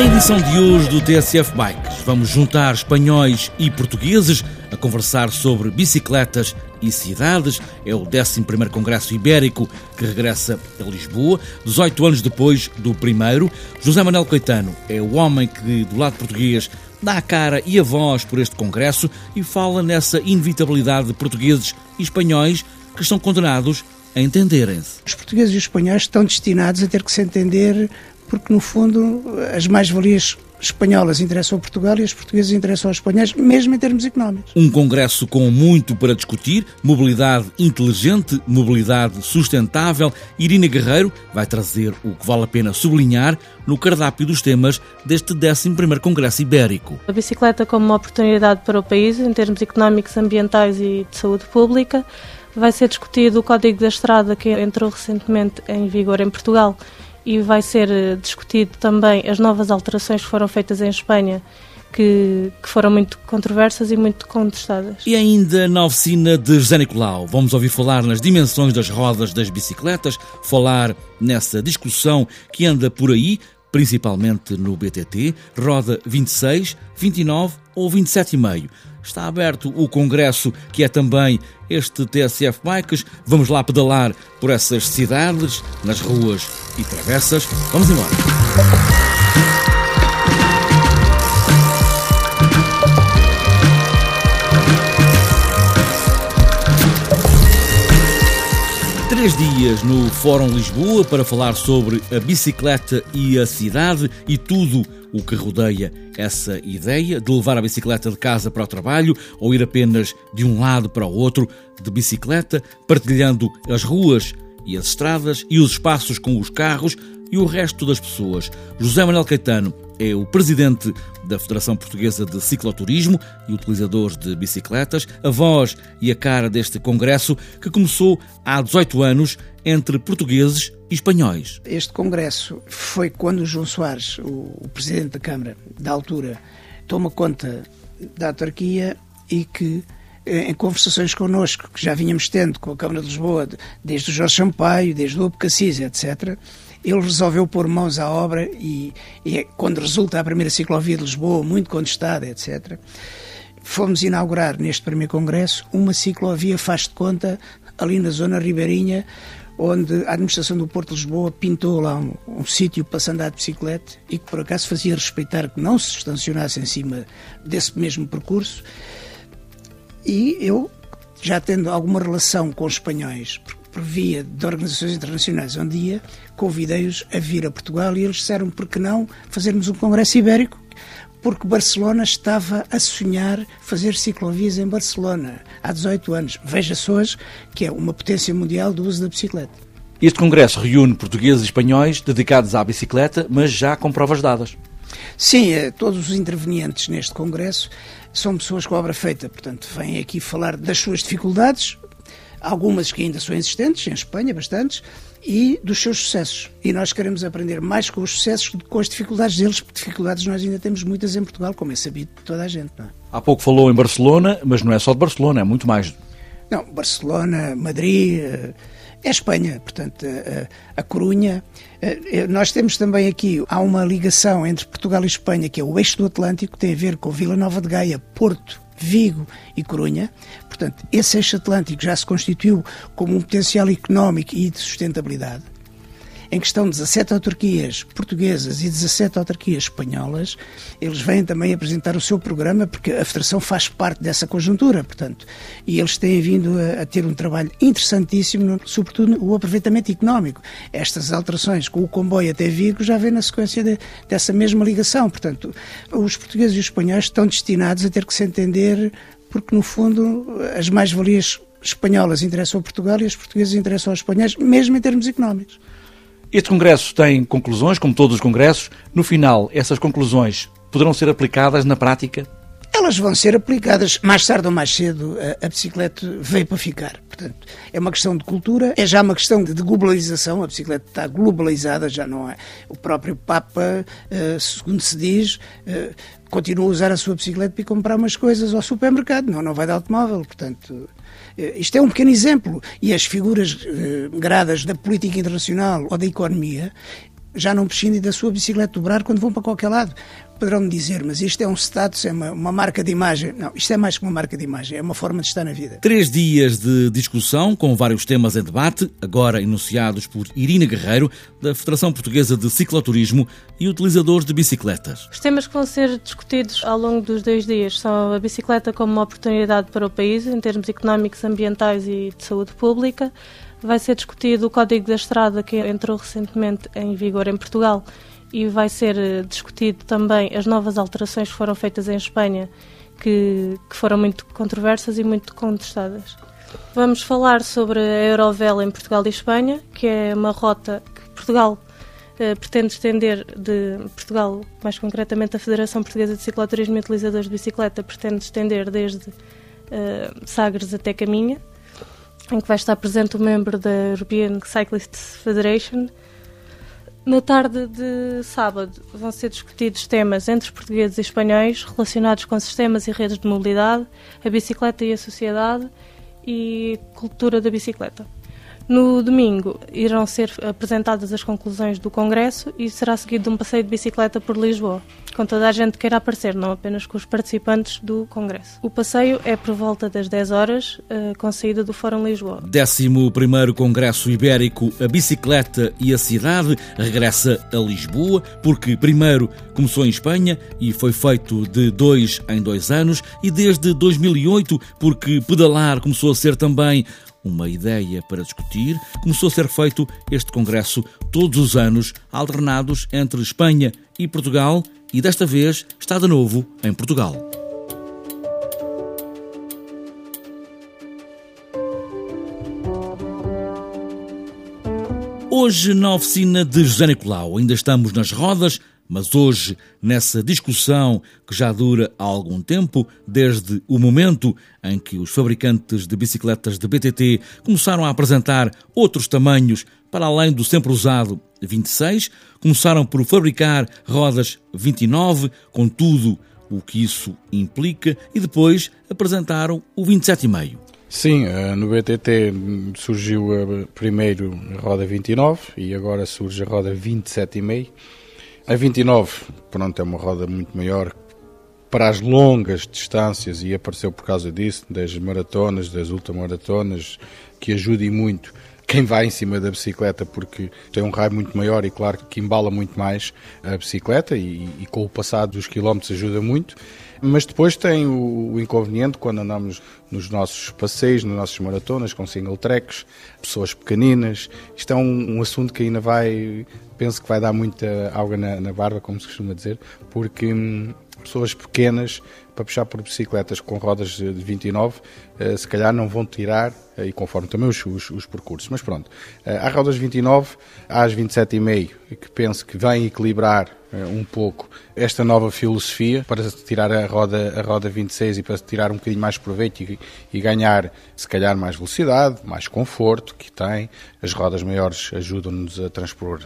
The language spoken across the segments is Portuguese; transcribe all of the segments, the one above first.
edição de hoje do TSF Bikes, vamos juntar espanhóis e portugueses a conversar sobre bicicletas e cidades. É o 11 Congresso Ibérico que regressa a Lisboa, 18 anos depois do primeiro. José Manuel Caetano é o homem que, do lado português, dá a cara e a voz por este congresso e fala nessa inevitabilidade de portugueses e espanhóis que estão condenados a entenderem-se. Os portugueses e os espanhóis estão destinados a ter que se entender porque, no fundo, as mais-valias espanholas interessam a Portugal e as portuguesas interessam aos espanhóis, mesmo em termos económicos. Um congresso com muito para discutir, mobilidade inteligente, mobilidade sustentável. Irina Guerreiro vai trazer o que vale a pena sublinhar no cardápio dos temas deste 11º Congresso Ibérico. A bicicleta como uma oportunidade para o país, em termos económicos, ambientais e de saúde pública. Vai ser discutido o Código da Estrada, que entrou recentemente em vigor em Portugal e vai ser eh, discutido também as novas alterações que foram feitas em Espanha, que, que, foram muito controversas e muito contestadas. E ainda na oficina de José Nicolau, vamos ouvir falar nas dimensões das rodas das bicicletas, falar nessa discussão que anda por aí, principalmente no BTT, roda 26, 29 ou 27,5. Está aberto o congresso que é também este TSF Bikes. Vamos lá pedalar por essas cidades, nas ruas e travessas. Vamos embora. Três dias no Fórum Lisboa para falar sobre a bicicleta e a cidade e tudo o que rodeia essa ideia de levar a bicicleta de casa para o trabalho ou ir apenas de um lado para o outro de bicicleta, partilhando as ruas e as estradas e os espaços com os carros e o resto das pessoas. José Manuel Caetano é o presidente da Federação Portuguesa de Cicloturismo e utilizadores de bicicletas, a voz e a cara deste congresso que começou há 18 anos entre portugueses e espanhóis. Este congresso foi quando o João Soares, o presidente da Câmara, da altura, toma conta da autarquia e que em conversações connosco, que já vínhamos tendo com a Câmara de Lisboa, desde o Jorge Sampaio, desde o Lobo Cassis, etc., ele resolveu pôr mãos à obra e, e, é quando resulta a primeira ciclovia de Lisboa, muito contestada, etc., fomos inaugurar neste primeiro congresso uma ciclovia faz de conta ali na zona ribeirinha, onde a administração do Porto de Lisboa pintou lá um, um sítio para se andar de bicicleta e que por acaso fazia respeitar que não se estacionasse em cima desse mesmo percurso. E eu, já tendo alguma relação com os espanhóis, por via de organizações internacionais onde ia, convidei-os a vir a Portugal e eles disseram por que não fazermos um congresso ibérico porque Barcelona estava a sonhar fazer ciclovias em Barcelona há 18 anos. Veja-se hoje que é uma potência mundial do uso da bicicleta. Este congresso reúne portugueses e espanhóis dedicados à bicicleta, mas já com provas dadas. Sim, eh, todos os intervenientes neste congresso são pessoas com obra feita, portanto, vêm aqui falar das suas dificuldades, algumas que ainda são existentes, em Espanha, bastantes, e dos seus sucessos. E nós queremos aprender mais com os sucessos do que com as dificuldades deles, porque dificuldades nós ainda temos muitas em Portugal, como é sabido de toda a gente. É? Há pouco falou em Barcelona, mas não é só de Barcelona, é muito mais. Não, Barcelona, Madrid, eh, é Espanha, portanto, a, a Corunha. Eh, nós temos também aqui, há uma ligação entre Portugal e Espanha, que é o eixo do Atlântico, que tem a ver com Vila Nova de Gaia, Porto, Vigo e Corunha. Portanto, esse eixo atlântico já se constituiu como um potencial económico e de sustentabilidade em que estão 17 autarquias portuguesas e 17 autarquias espanholas, eles vêm também apresentar o seu programa, porque a Federação faz parte dessa conjuntura, portanto, e eles têm vindo a, a ter um trabalho interessantíssimo, sobretudo no aproveitamento económico. Estas alterações com o comboio até Vigo já vem na sequência de, dessa mesma ligação, portanto, os portugueses e os espanhóis estão destinados a ter que se entender, porque no fundo as mais-valias espanholas interessam a Portugal e os portugueses interessam aos espanhóis, mesmo em termos económicos. Este Congresso tem conclusões, como todos os Congressos. No final, essas conclusões poderão ser aplicadas na prática? Elas vão ser aplicadas mais tarde ou mais cedo. A, a, bicicleta veio para ficar. Portanto, é uma questão de cultura, é já uma questão de, de globalização. A bicicleta está globalizada, já não é. O próprio Papa, uh, segundo se diz, uh, continua a usar a sua bicicleta para comprar umas coisas ao supermercado. Não, não vai de automóvel. Portanto, eh, isto é um pequeno exemplo. E as figuras gradas da política internacional ou da economia já não prescindem da sua bicicleta dobrar quando vão para qualquer lado. Poderão-me dizer, mas isto é um status, é uma, uma, marca de imagem. Não, isto é mais que uma marca de imagem, é uma forma de estar na vida. Três dias de discussão com vários temas em debate, agora enunciados por Irina Guerreiro, da Federação Portuguesa de Cicloturismo e utilizadores de bicicletas. Os temas que vão ser discutidos ao longo dos dois dias são a bicicleta como uma oportunidade para o país, em termos económicos, ambientais e de saúde pública. Vai ser discutido o Código da Estrada, que entrou recentemente em vigor em Portugal e vai ser eh, discutido também as novas alterações que foram feitas em Espanha, que, que foram muito controversas e muito contestadas. Vamos falar sobre a Eurovela em Portugal e Espanha, que é uma rota que Portugal eh, pretende estender de Portugal, mais concretamente a Federação Portuguesa de Cicloturismo e Utilizadores de Bicicleta, pretende estender desde eh, Sagres até Caminha, em que vai estar presente o membro da European Cyclists Federation, na tarde de sábado vão ser discutidos temas entre portugueses e espanhóis relacionados com sistemas e redes de mobilidade, a bicicleta e a sociedade e cultura da bicicleta. No domingo irão ser apresentadas as conclusões do Congresso e será seguido de um passeio de bicicleta por Lisboa, com toda a gente que queira aparecer, não apenas com os participantes do Congresso. O passeio é por volta das 10 horas, eh, com saída do Fórum Lisboa. 11 Congresso Ibérico A Bicicleta e a Cidade regressa a Lisboa, porque primeiro começou em Espanha e foi feito de dois em dois anos, e desde 2008, porque pedalar começou a ser também uma ideia para discutir, começou a ser feito este congresso todos os anos, alternados entre Espanha e Portugal, e desta vez está de novo em Portugal. Hoje, na oficina de José Nicolau, ainda estamos nas rodas mas hoje, nessa discussão que já dura há algum tempo, desde o momento em que os fabricantes de bicicletas de BTT começaram a apresentar outros tamanhos para além do sempre usado 26, começaram por fabricar rodas 29, com tudo o que isso implica, e depois apresentaram o 27,5. Sim, eh, no BTT surgiu primeiro a roda 29 e agora surge a roda 27,5 a 29, pronto, é uma roda muito maior para as longas distâncias e apareceu por causa disso, das maratonas, das ultramaratonas, que ajude muito quem vai em cima da bicicleta porque tem um raio muito maior e claro que embala muito mais a bicicleta e, e com o passado dos quilómetros ajuda muito. Mas depois tem o, o, inconveniente quando andamos nos nossos passeios, nas nossas maratonas, com single tracks, pessoas pequeninas. Isto é um, um assunto que ainda vai, penso que vai dar muita água na, na barba, como se costuma dizer, porque hum, pessoas pequenas para puxar por bicicletas com rodas de 29, eh, se calhar não vão tirar, eh, e conforme também os, os, os percursos. Mas pronto, eh, há rodas 29, há as 27,5, que penso que vêm equilibrar um pouco esta nova filosofia para tirar a roda, a roda 26 e para tirar um bocadinho mais proveito e, e ganhar, se calhar, mais velocidade, mais conforto que tem. As rodas maiores ajudam-nos a transpor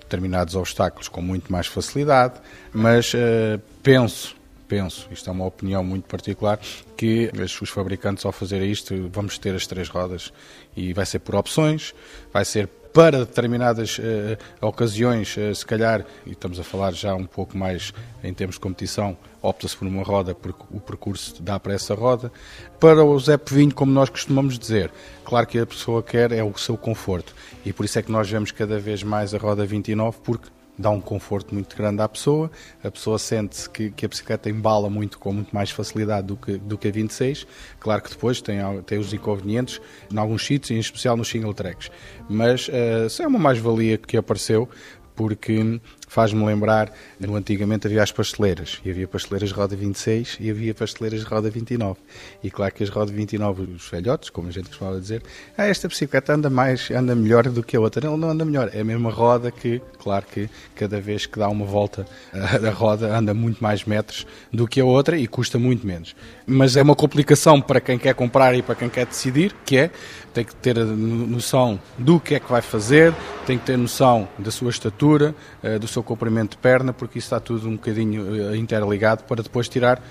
determinados obstáculos com muito mais facilidade, mas uh, penso penso, isto é uma opinião muito particular, que os fabricantes ao fazer isto vamos ter as três rodas e vai ser por opções, vai ser para determinadas uh, ocasiões, uh, se calhar, e estamos a falar já um pouco mais em termos de competição, opta-se por uma roda porque o percurso dá para essa roda. Para o Zé Povinho, como nós costumamos dizer, claro que a pessoa quer é o seu conforto e por isso é que nós vemos cada vez mais a roda 29 porque dá um conforto muito grande à pessoa, a pessoa sente que, que a bicicleta embala muito com muito mais facilidade do que, do que a 26. Claro que depois tem, tem os inconvenientes em alguns sítios, em especial nos single tracks. Mas uh, é uma mais-valia que apareceu, porque faz-me lembrar, no antigamente havia as pasteleiras, e havia pasteleiras de roda 26 e havia pasteleiras de roda 29. E claro que as roda 29, os velhotes, como a gente costumava dizer, ah, esta bicicleta anda mais, anda melhor do que a outra. Não, não anda melhor, é a mesma roda que, claro que cada vez que dá uma volta a roda anda muito mais metros do que a outra e custa muito menos. Mas é uma complicação para quem quer comprar e para quem quer decidir, que é, tem que ter noção do que é que vai fazer, tem que ter noção da sua estatura, eh, do seu seu comprimento de perna, porque isso está tudo um bocadinho eh, interligado para depois tirar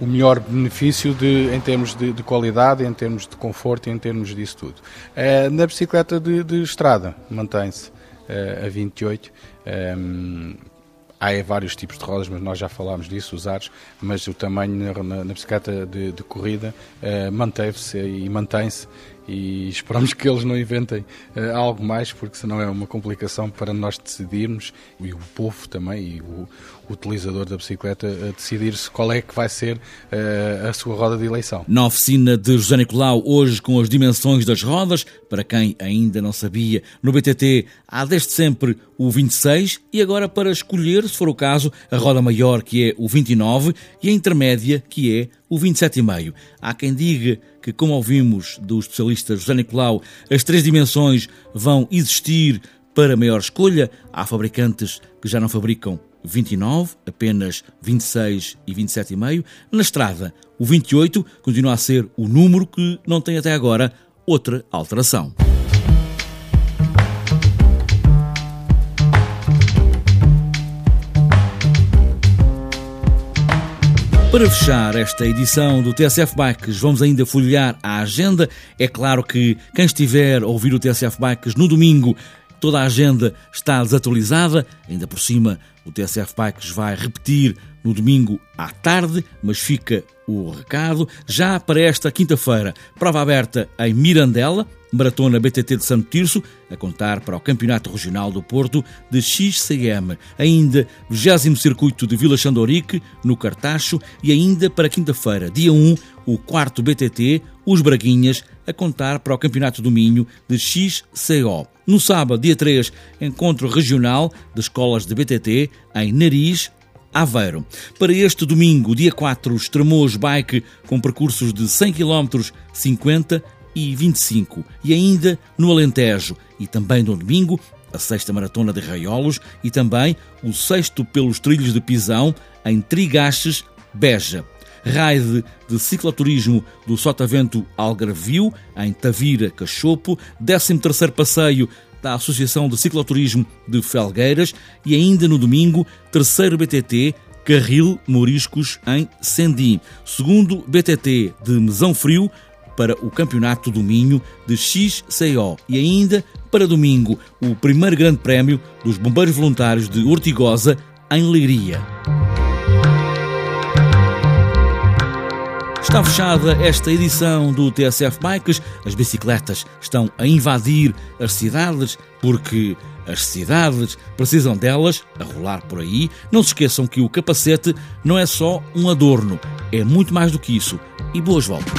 o melhor benefício de, em termos de, de, qualidade, em termos de conforto e em termos disso tudo. É, na bicicleta de, de estrada, mantém-se. a 28. Um, há vários tipos de rodas, mas nós já falámos disso, os aros, mas o tamanho na, na bicicleta de, de corrida uh, manteve-se e mantém-se e esperamos que eles não inventem uh, algo mais, porque senão é uma complicação para nós decidirmos e o povo também e o, utilizador da bicicleta a decidir-se qual é que vai ser uh, a sua roda de eleição. Na oficina de José Nicolau, hoje com as dimensões das rodas, para quem ainda não sabia, no BTT há desde sempre o 26 e agora para escolher, se for o caso, a roda maior que é o 29 e a intermédia que é o 27,5. Há quem diga que, como ouvimos do especialista José Nicolau, as três dimensões vão existir para maior escolha. Há fabricantes que já não fabricam 29, apenas 26 e 27,5. Na estrada, o 28 continua a ser o número que não tem até agora outra alteração. Para fechar esta edição do TSF Bikes, vamos ainda folhear a agenda. É claro que quem estiver a ouvir o TSF Bikes no domingo, toda a agenda está desatualizada. Ainda por cima, o TSF Bikes vai repetir no domingo à tarde, mas fica o recado. Já para esta quinta-feira, prova aberta em Mirandela, Maratona BTT de Santo Tirso, a contar para o Campeonato Regional do Porto de XCM. Ainda 20 Circuito de Vila Xandorique, no Cartacho, e ainda para quinta-feira, dia 1, o quarto BTT, os Braguinhas, a contar para o Campeonato do Minho de XCO. No sábado, dia 3, encontro regional de escolas de BTT em Nariz, Aveiro. Para este domingo, dia 4, Estremoz Bike com percursos de 100 km, 50 e 25. E ainda no Alentejo e também no domingo, a sexta maratona de Raiolos e também o sexto pelos trilhos de Pisão em Trigaches, Beja. Raide de cicloturismo do Sotavento Algarvio, em Tavira, Cachopo, 13º passeio da Associação de Cicloturismo de Felgueiras e ainda no domingo, terceiro BTT Carril Moriscos em Sendim, segundo BTT de Mesão Frio para o Campeonato do Minho de XCO e ainda para domingo o primeiro grande prémio dos Bombeiros Voluntários de Ortigosa em Leiria. Está fechada esta edição do TSF Bikes. As bicicletas estão a invadir as cidades porque as cidades precisam delas a rolar por aí. Não se esqueçam que o capacete não é só um adorno, é muito mais do que isso. E boas voltas.